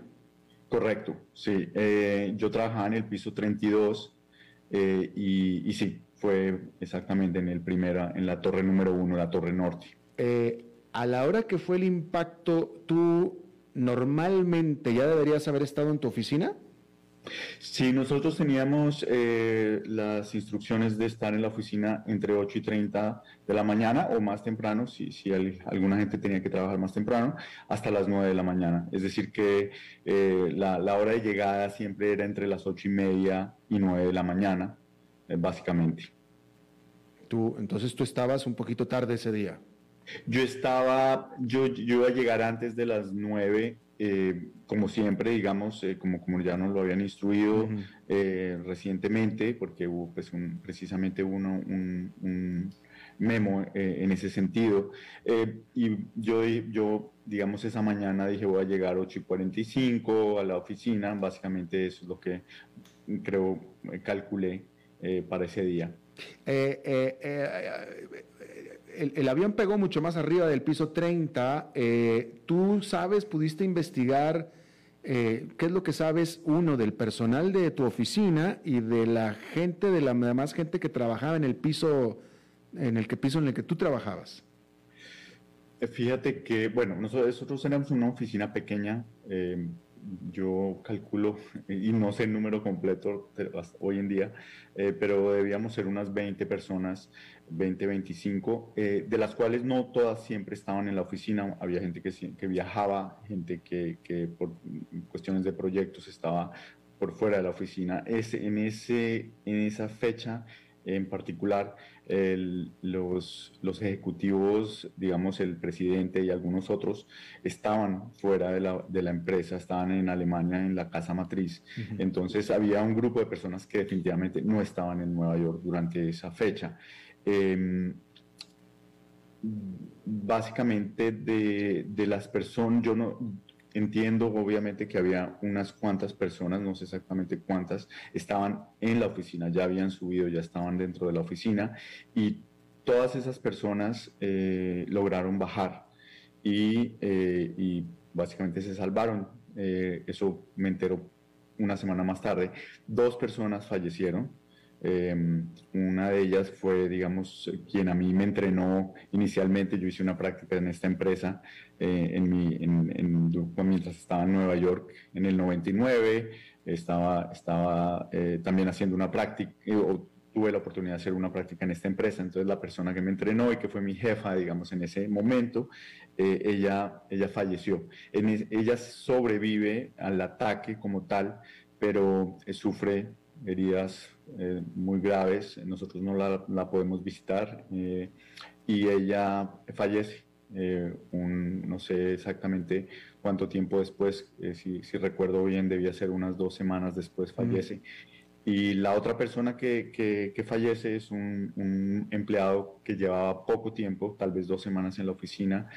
Correcto, sí. Eh, yo trabajaba en el piso 32 eh, y, y, sí, fue exactamente en el primera, en la torre número uno, la torre norte. Eh, a la hora que fue el impacto, ¿tú normalmente ya deberías haber estado en tu oficina? Sí, nosotros teníamos eh, las instrucciones de estar en la oficina entre 8 y 30 de la mañana o más temprano, si, si alguna gente tenía que trabajar más temprano, hasta las 9 de la mañana. Es decir, que eh, la, hora de llegada siempre era entre las 8 y media y 9 de la mañana, eh, básicamente. Tú, entonces tú estabas un poquito tarde ese día. Yo estaba, yo, yo iba a llegar antes de las nueve, eh, como siempre, digamos, eh, como, como ya nos lo habían instruido eh, recientemente, porque hubo pues un, precisamente uno, un, memo en ese sentido. y yo, yo, digamos, esa mañana dije voy a llegar a 8 y 45 a la oficina, básicamente eso es lo que creo calculé para ese día el, avión pegó mucho más arriba del piso 30. Eh, ¿Tú sabes, pudiste investigar eh, qué es lo que sabes, uno, del personal de tu oficina y de la gente, de la demás gente que trabajaba en el piso, en el que piso en el que tú trabajabas? Fíjate que, bueno, nosotros, tenemos una oficina pequeña. Eh, yo calculo, y no sé el número completo hoy en día, pero debíamos ser unas 20 personas 2025, eh, de las cuales no todas siempre estaban en la oficina, había gente que, que viajaba, gente que, que, por cuestiones de proyectos estaba por fuera de la oficina. Es, en, ese, en esa fecha en particular, los, los ejecutivos, digamos el presidente y algunos otros, estaban fuera de la, de la empresa, estaban en Alemania en la casa matriz. Entonces había un grupo de personas que definitivamente no estaban en Nueva York durante esa fecha. Em, básicamente de, de, las personas, yo no entiendo obviamente que había unas cuantas personas, no sé exactamente cuántas, estaban en la oficina, ya habían subido, ya estaban dentro de la oficina y todas esas personas eh, lograron bajar y, eh, y, básicamente se salvaron. Eh, eso me enteró una semana más tarde. Dos personas fallecieron Em, una de ellas fue, digamos, quien a mí me entrenó inicialmente. Yo hice una práctica en esta empresa eh, en mi, en, mientras estaba en Nueva York en el 99. Estaba, estaba eh, también haciendo una práctica, eh, tuve la oportunidad de hacer una práctica en esta empresa. Entonces, la persona que me entrenó y que fue mi jefa, digamos, en ese momento, ella, ella falleció. Ella sobrevive al ataque como tal, pero sufre heridas eh, muy graves, nosotros no la, podemos visitar eh, y ella fallece. Eh, no sé exactamente cuánto tiempo después, si, recuerdo bien, debía ser unas dos semanas después fallece. Y la otra persona que, que, fallece es un, empleado que llevaba poco tiempo, tal vez dos semanas en la oficina,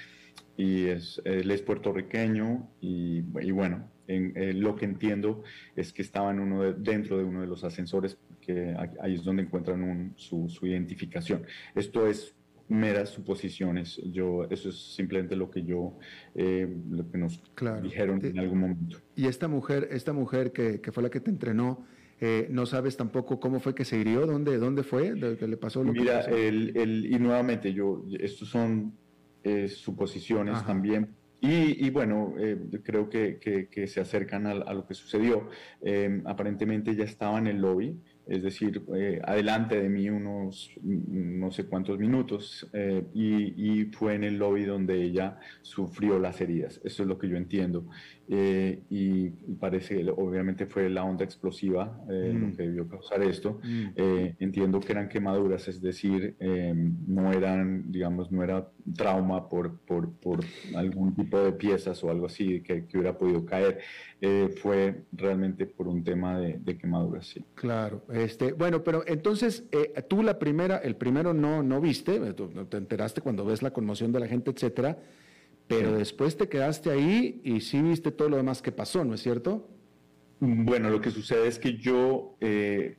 y es, él es puertorriqueño y, y bueno, en, lo que entiendo es que estaba en uno dentro de uno de los ascensores que ahí es donde encuentran su, identificación. Esto es meras suposiciones. Yo, eso es simplemente lo que yo, eh, lo que nos dijeron en algún momento. Y esta mujer, esta mujer que, fue la que te entrenó, eh, no sabes tampoco cómo fue que se hirió, dónde, dónde fue, ¿Qué le pasó lo Mira, que El, y nuevamente yo, estos son eh, suposiciones también y, bueno, eh, creo que, que, se acercan a, lo que sucedió. Eh, aparentemente ya estaba en el lobby, es decir, eh, adelante de mí unos no sé cuántos minutos, y, y, fue en el lobby donde ella sufrió las heridas. Eso es lo que yo entiendo. Eh, y parece, obviamente fue la onda explosiva eh, lo mm. que debió causar esto. Mm. Eh, entiendo que eran quemaduras, es decir, no eran, digamos, no era trauma por, por, por, algún tipo de piezas o algo así que, que hubiera podido caer. fue realmente por un tema de, de, quemaduras, sí. Claro, este, bueno, pero entonces tú la primera, el primero no, no viste, te enteraste cuando ves la conmoción de la gente, etcétera pero después te quedaste ahí y sí viste todo lo demás que pasó, ¿no es cierto? Bueno, lo que sucede es que yo, eh,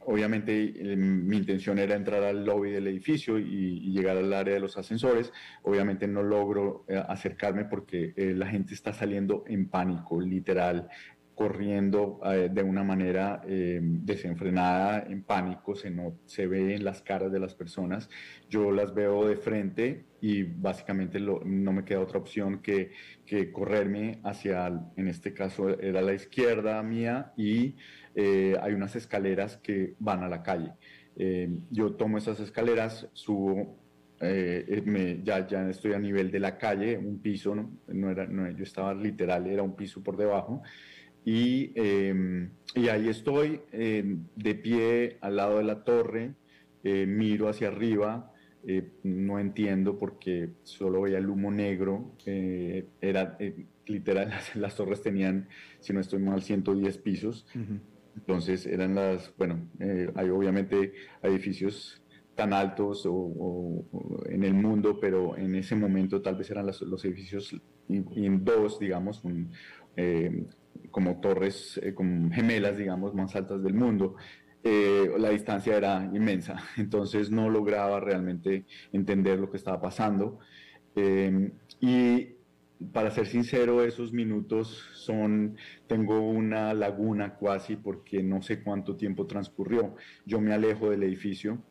obviamente eh, mi intención era entrar al lobby del edificio y, llegar al área de los ascensores. Obviamente no logro eh, acercarme porque la gente está saliendo en pánico, literal corriendo de una manera desenfrenada, en pánico, se, no, se ve en las caras de las personas. Yo las veo de frente y básicamente no me queda otra opción que, que, correrme hacia, en este caso era la izquierda mía y eh, hay unas escaleras que van a la calle. Eh, yo tomo esas escaleras, subo, eh, ya, ya estoy a nivel de la calle, un piso, no, era, no, yo estaba literal, era un piso por debajo. Y, y ahí estoy de pie al lado de la torre, miro hacia arriba, eh, no entiendo porque solo veía el humo negro. Eh, era eh, literal, *laughs* las, torres tenían, si no estoy mal, 110 pisos. Entonces eran las, bueno, hay obviamente edificios tan altos o, en el mundo, pero en ese momento tal vez eran los edificios en dos, digamos, como torres, como gemelas, digamos, más altas del mundo. Eh, la distancia era inmensa, *laughs* entonces no lograba realmente entender lo que estaba pasando. Em, y para ser sincero, esos minutos son, tengo una laguna casi porque no sé cuánto tiempo transcurrió. Yo me alejo del edificio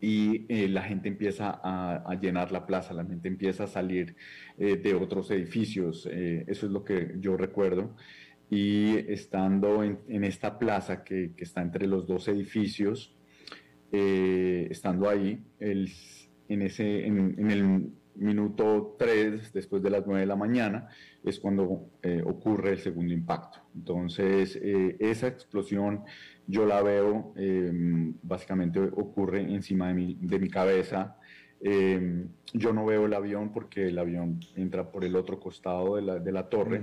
y eh, la gente empieza a, llenar la plaza, la gente empieza a salir eh, de otros edificios. eso es lo que yo recuerdo y estando en, esta plaza que, está entre los dos edificios, eh, estando ahí, en, ese, en, el minuto 3, después de las 9 de la mañana, es cuando eh, ocurre el segundo impacto. Entonces, eh, esa explosión yo la veo, básicamente ocurre encima de mi, de mi cabeza. yo no veo el avión porque el avión entra por el otro costado de la, de la torre.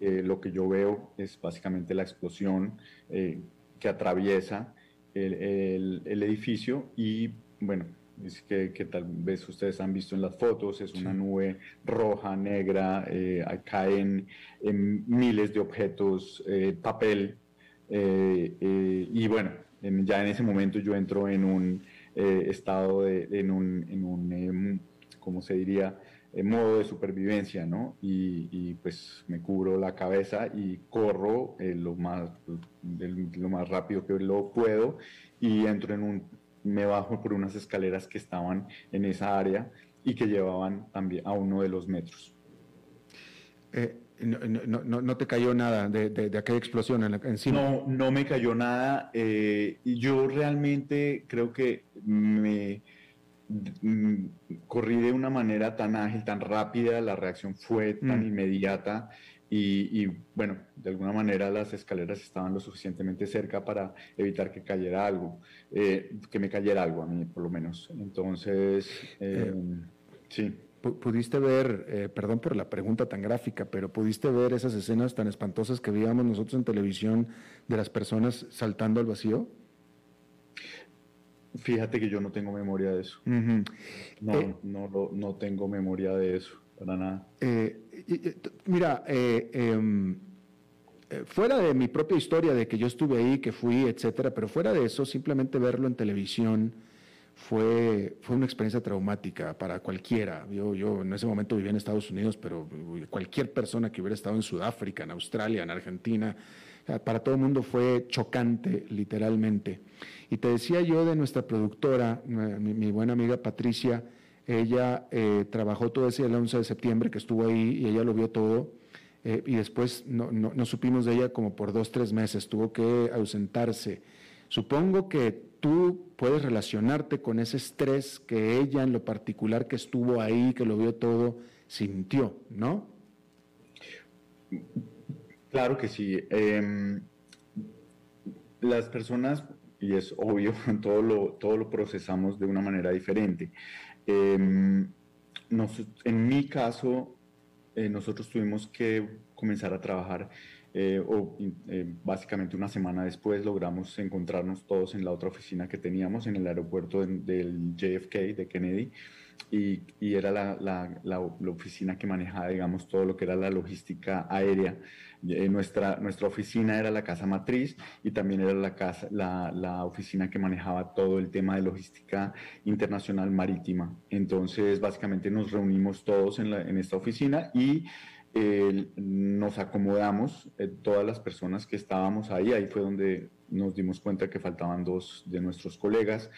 Eh, lo que yo veo es básicamente la explosión que atraviesa el, edificio y bueno, es que, tal vez ustedes han visto en las fotos, es una nube roja, negra, eh, caen en miles de objetos, papel, y bueno, ya en ese momento yo entro en un estado, de, en un, en un em, ¿cómo se diría? en modo de supervivencia, ¿no? Y, pues me cubro la cabeza y corro eh, lo, más, lo más rápido que lo puedo y entro en un, me bajo por unas escaleras que estaban en esa área y que llevaban también a uno de los metros. Eh, no, no, te cayó nada de, de, aquella explosión en encima? No, no me cayó nada. Eh, yo realmente creo que me Mm, corrí de una manera tan ágil, tan rápida, la reacción fue tan mm. inmediata y, bueno, de alguna manera las escaleras estaban lo suficientemente cerca para evitar que cayera algo, eh, que me cayera algo a mí por lo menos. Entonces, eh, em, sí. ¿Pudiste ver, eh, perdón por la pregunta tan gráfica, pero pudiste ver esas escenas tan espantosas que veíamos nosotros en televisión de las personas saltando al vacío? Fíjate que yo no tengo memoria de eso. No, eh, no, no, tengo memoria de eso, para. Eh, mira, eh, em, fuera de mi propia historia de que yo estuve ahí, que fui, etcétera, pero fuera de eso, simplemente verlo en televisión fue, fue una experiencia traumática para cualquiera. Yo, yo en ese momento vivía en Estados Unidos, pero cualquier persona que hubiera estado en Sudáfrica, en Australia, en Argentina, para todo el mundo fue chocante, literalmente. Y te decía yo de nuestra productora, mi, buena amiga Patricia, ella eh, trabajó todo ese el 11 de septiembre que estuvo ahí y ella lo vio todo. Eh, y después no, no, supimos de ella como por dos, tres meses, tuvo que ausentarse. Supongo que tú puedes relacionarte con ese estrés que ella en lo particular que estuvo ahí, que lo vio todo, sintió, ¿no? Claro que sí. Em, las personas, y es obvio, *laughs* todo lo, todo lo procesamos de una manera diferente. Em, en mi caso, eh, nosotros tuvimos que comenzar a trabajar eh, o eh, básicamente una semana después logramos encontrarnos todos en la otra oficina que teníamos en el aeropuerto del JFK de Kennedy y, era la, la, oficina que manejaba, digamos, todo lo que era la logística aérea. Eh, nuestra, nuestra oficina era la casa matriz y también era la, casa, la, la oficina que manejaba todo el tema de logística internacional marítima. Entonces, básicamente nos reunimos todos en, en esta oficina y nos acomodamos, eh, todas las personas que estábamos ahí, ahí fue donde nos dimos cuenta que faltaban dos de nuestros colegas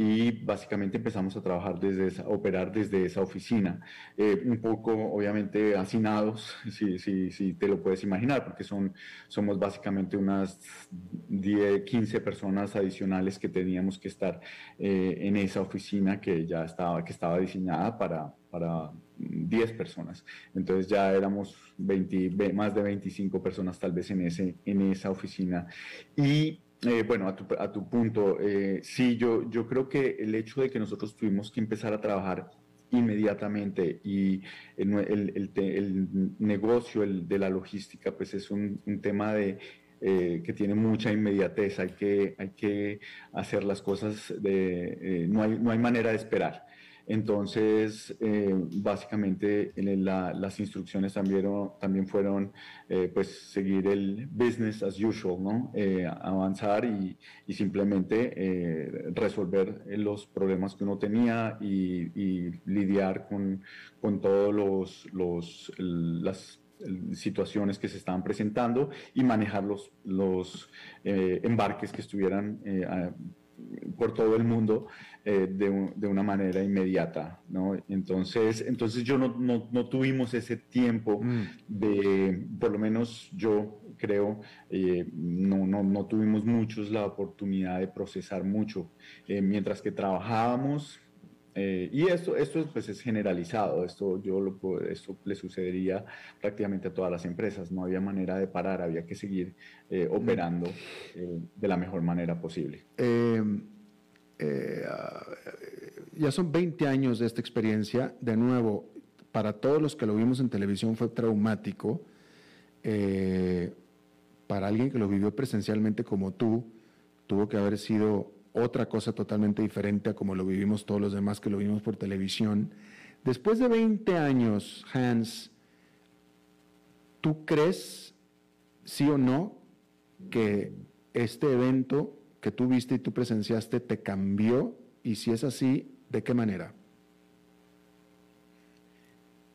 y básicamente empezamos a trabajar desde esa, operar desde esa oficina, eh, un poco obviamente hacinados, *laughs* si, si, si, te lo puedes imaginar, porque son, somos básicamente unas 10, 15 personas adicionales que teníamos que estar eh, en esa oficina que ya estaba, que estaba diseñada para, para 10 personas. Entonces ya éramos 20, más de 25 personas tal vez en, ese, en esa oficina. Y eh, bueno, a tu, a tu punto, eh, sí, yo, yo creo que el hecho de que nosotros tuvimos que empezar a trabajar inmediatamente y el, el, el, negocio el de la logística, pues es un, tema de, eh, que tiene mucha inmediatez, hay que, hay que hacer las cosas, de, no, hay, no hay manera de esperar. Entonces, eh, básicamente las instrucciones también, fueron eh, pues seguir el business as usual. Eh, avanzar y, simplemente resolver los problemas que uno tenía y, lidiar con, con todos los, los las situaciones que se estaban presentando y manejar los, los embarques que estuvieran por todo el mundo eh, de, de, una manera inmediata, ¿no? Entonces, entonces yo no, no, no tuvimos ese tiempo mm. de, por lo menos yo creo, eh, no, no, no, tuvimos muchos la oportunidad de procesar mucho. Eh, mientras que trabajábamos, y esto, esto pues es generalizado, esto, yo lo, esto le sucedería prácticamente a todas las empresas, no había manera de parar, había que seguir operando de la mejor manera posible. Eh, ya son 20 años de esta experiencia. De nuevo, para todos los que lo vimos en televisión fue traumático. Eh, para alguien que lo vivió presencialmente como tú, tuvo que haber sido otra cosa totalmente diferente a como lo vivimos todos los demás que lo vimos por televisión. Después de 20 años, Hans, ¿tú crees, sí o no, que este evento que tú viste y tú presenciaste te cambió? Y si es así, ¿de qué manera?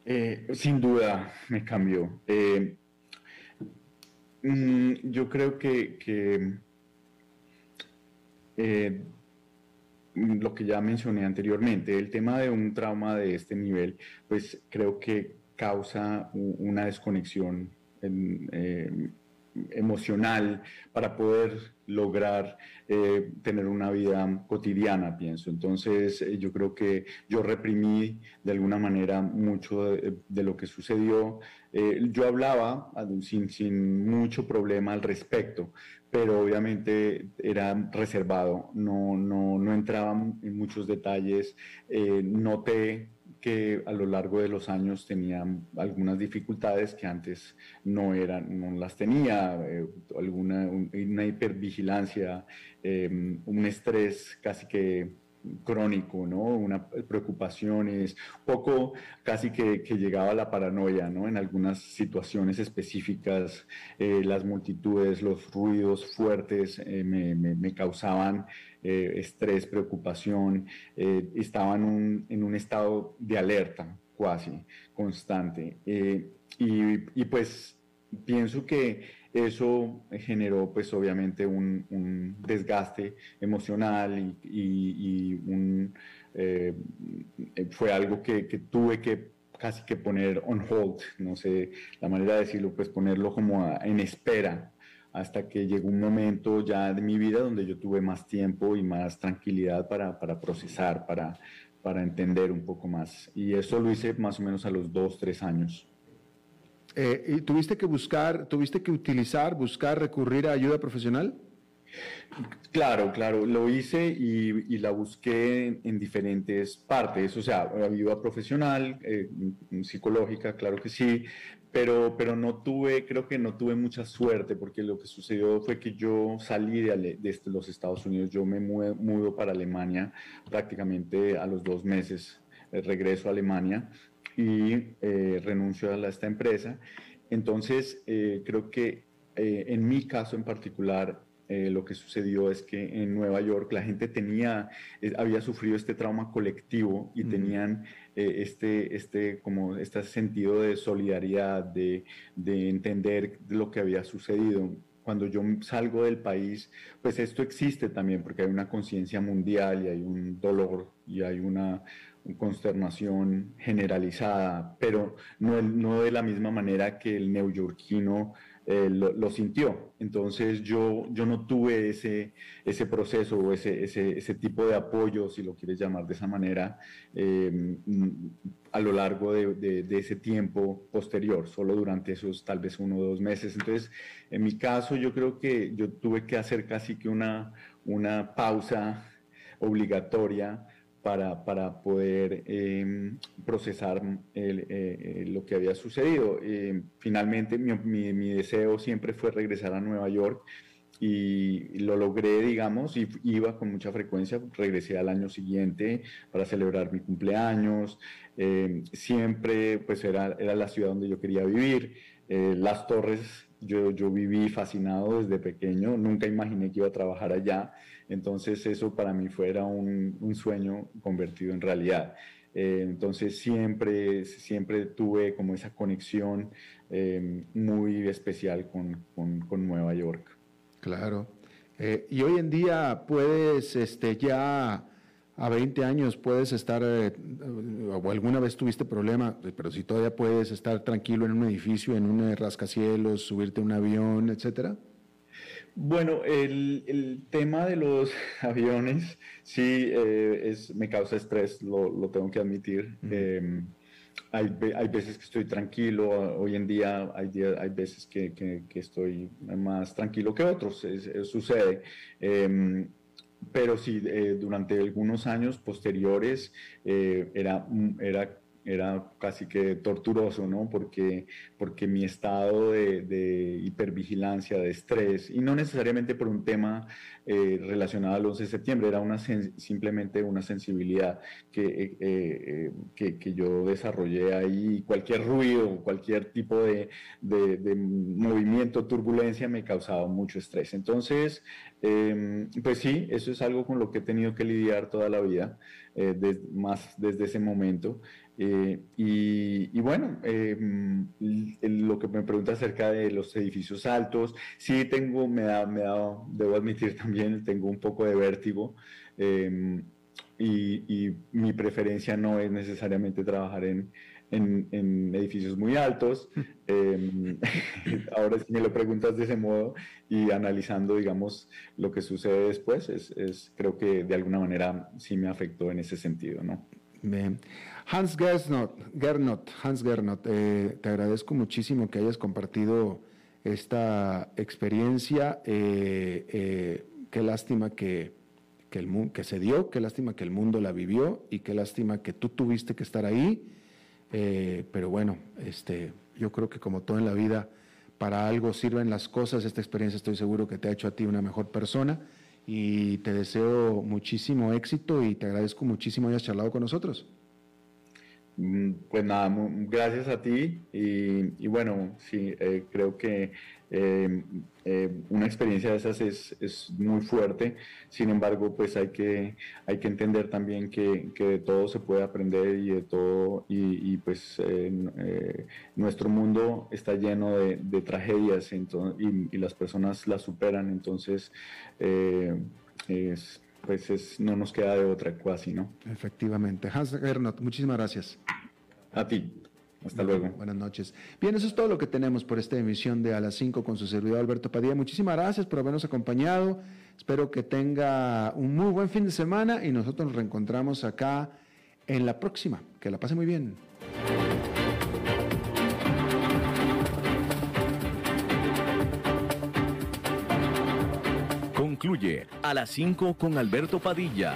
Eh, sin duda me cambió. Eh, mm, yo creo que, eh, lo que ya mencioné anteriormente, el tema de un trauma de este nivel, pues creo que causa una desconexión emocional para poder lograr eh, tener una vida cotidiana, pienso. Entonces, eh, yo creo que yo reprimí de alguna manera mucho de, lo que sucedió. Eh, yo hablaba ah, sin, sin mucho problema al respecto, pero obviamente era reservado, no, no, no entraba en muchos detalles, noté que a lo largo de los años tenía algunas dificultades que antes no eran, no las tenía, eh, alguna una hipervigilancia, em, un estrés casi que crónico, ¿no? Una preocupaciones, poco casi que, llegaba a la paranoia, ¿no? En algunas situaciones específicas, eh, las multitudes, los ruidos fuertes eh, me, causaban eh, estrés, preocupación, estaba en un, en un, estado de alerta cuasi constante. Y, y, pues pienso que eso generó pues obviamente un, desgaste emocional y, eh, fue algo que, tuve que casi que poner on hold, no sé la manera de decirlo, pues ponerlo como en espera hasta que llegó un momento ya de mi vida donde yo tuve más tiempo y más tranquilidad para, para procesar, para, para entender un poco más. Y eso lo hice más o menos a los dos, tres años. Eh, ¿Y tuviste que buscar, tuviste que utilizar, buscar, recurrir a ayuda profesional? Claro, claro, lo hice y, la busqué en, diferentes partes, o sea, ayuda profesional, eh, psicológica, claro que sí, pero, pero no tuve, creo que no tuve mucha suerte porque lo que sucedió fue que yo salí de, de los Estados Unidos, yo me mudo para Alemania prácticamente a los dos meses, eh, regreso a Alemania y eh, renuncio a, esta empresa. Entonces, creo que en mi caso en particular, eh, lo que sucedió es que en Nueva York la gente tenía, eh, había sufrido este trauma colectivo y tenían eh, este, este, como este sentido de solidaridad, de, de entender lo que había sucedido. Cuando yo salgo del país, pues esto existe también porque hay una conciencia mundial y hay un dolor y hay una, consternación generalizada, pero no, no de la misma manera que el neoyorquino eh, lo, sintió. Entonces yo, yo no tuve ese, ese proceso o ese, ese, ese, tipo de apoyo, si lo quieres llamar de esa manera, em, a lo largo de, de, ese tiempo posterior, solo durante esos tal vez uno o dos meses. Entonces, en mi caso yo creo que yo tuve que hacer casi que una, una pausa obligatoria para, para poder em, procesar eh, eh, lo que había sucedido. Em, finalmente mi, mi, deseo siempre fue regresar a Nueva York y lo logré, digamos, y iba con mucha frecuencia, regresé al año siguiente para celebrar mi cumpleaños, em, siempre pues era, era la ciudad donde yo quería vivir, eh, las torres, yo, yo viví fascinado desde pequeño, nunca imaginé que iba a trabajar allá entonces eso para mí fuera un, un sueño convertido en realidad. Eh, entonces siempre, siempre tuve como esa conexión eh, muy especial con, con, Nueva York. Claro. Eh, y hoy en día puedes, este, ya a 20 años puedes estar, o alguna vez tuviste problema, pero si todavía puedes estar tranquilo en un edificio, en un rascacielos, subirte a un avión, etcétera. Bueno, el, tema de los *laughs* aviones sí eh, es, me causa estrés, lo, tengo que admitir. Em, hay, veces que estoy tranquilo, hoy en día hay, hay veces que, estoy más tranquilo que otros, sucede. Em, pero sí, eh, durante algunos años posteriores eh, era, era era casi que torturoso, ¿no? Porque, porque mi estado de, hipervigilancia, de estrés, y no necesariamente por un tema eh, relacionado al 11 de septiembre, era una simplemente una sensibilidad que, eh, eh, que, que, yo desarrollé ahí. Cualquier ruido, cualquier tipo de, de, movimiento, turbulencia me causaba mucho estrés. Entonces, em, pues sí, eso es algo con lo que he tenido que lidiar toda la vida, más desde ese momento. Eh, y, bueno, eh, lo que me pregunta acerca de los edificios altos, sí tengo, me da, me da, debo admitir *laughs* también, tengo un poco de vértigo em, y, mi preferencia no es necesariamente trabajar en, en, edificios muy altos. *laughs* Em, *laughs* ahora si me lo preguntas de ese modo y analizando, digamos, lo que sucede después, es, es creo que de alguna manera sí me afectó en ese sentido, ¿no? Hans Gernot, Hans Gernot, eh, te agradezco muchísimo que hayas compartido esta experiencia. Eh, eh, qué lástima que, el, que se dio, qué lástima que el mundo la vivió y qué lástima que tú tuviste que estar ahí. pero bueno, este, yo creo que como todo en la vida, para algo sirven las cosas. Esta experiencia estoy seguro que te ha hecho a ti una mejor persona y te deseo muchísimo éxito y te agradezco muchísimo hayas charlado con nosotros. Mm, pues nada, gracias a ti y, bueno, sí, eh, creo que Eh, eh, una experiencia de esas es, es, muy fuerte, sin embargo, pues hay que, hay que entender también que, que de todo se puede aprender y de todo, y, y pues eh, nuestro mundo está lleno de, de tragedias entonces, y, y, las personas las superan, entonces es, pues es, no nos queda de otra casi, ¿no? Efectivamente. Hans Gernot, muchísimas gracias. A ti. Hasta luego. Buenas noches. Bien, eso es todo lo que tenemos por esta emisión de A las 5 con su servidor Alberto Padilla. Muchísimas gracias por habernos acompañado. Espero que tenga un muy buen fin de semana y nosotros nos reencontramos acá en la próxima. Que la pase muy bien. Concluye A las 5 con Alberto Padilla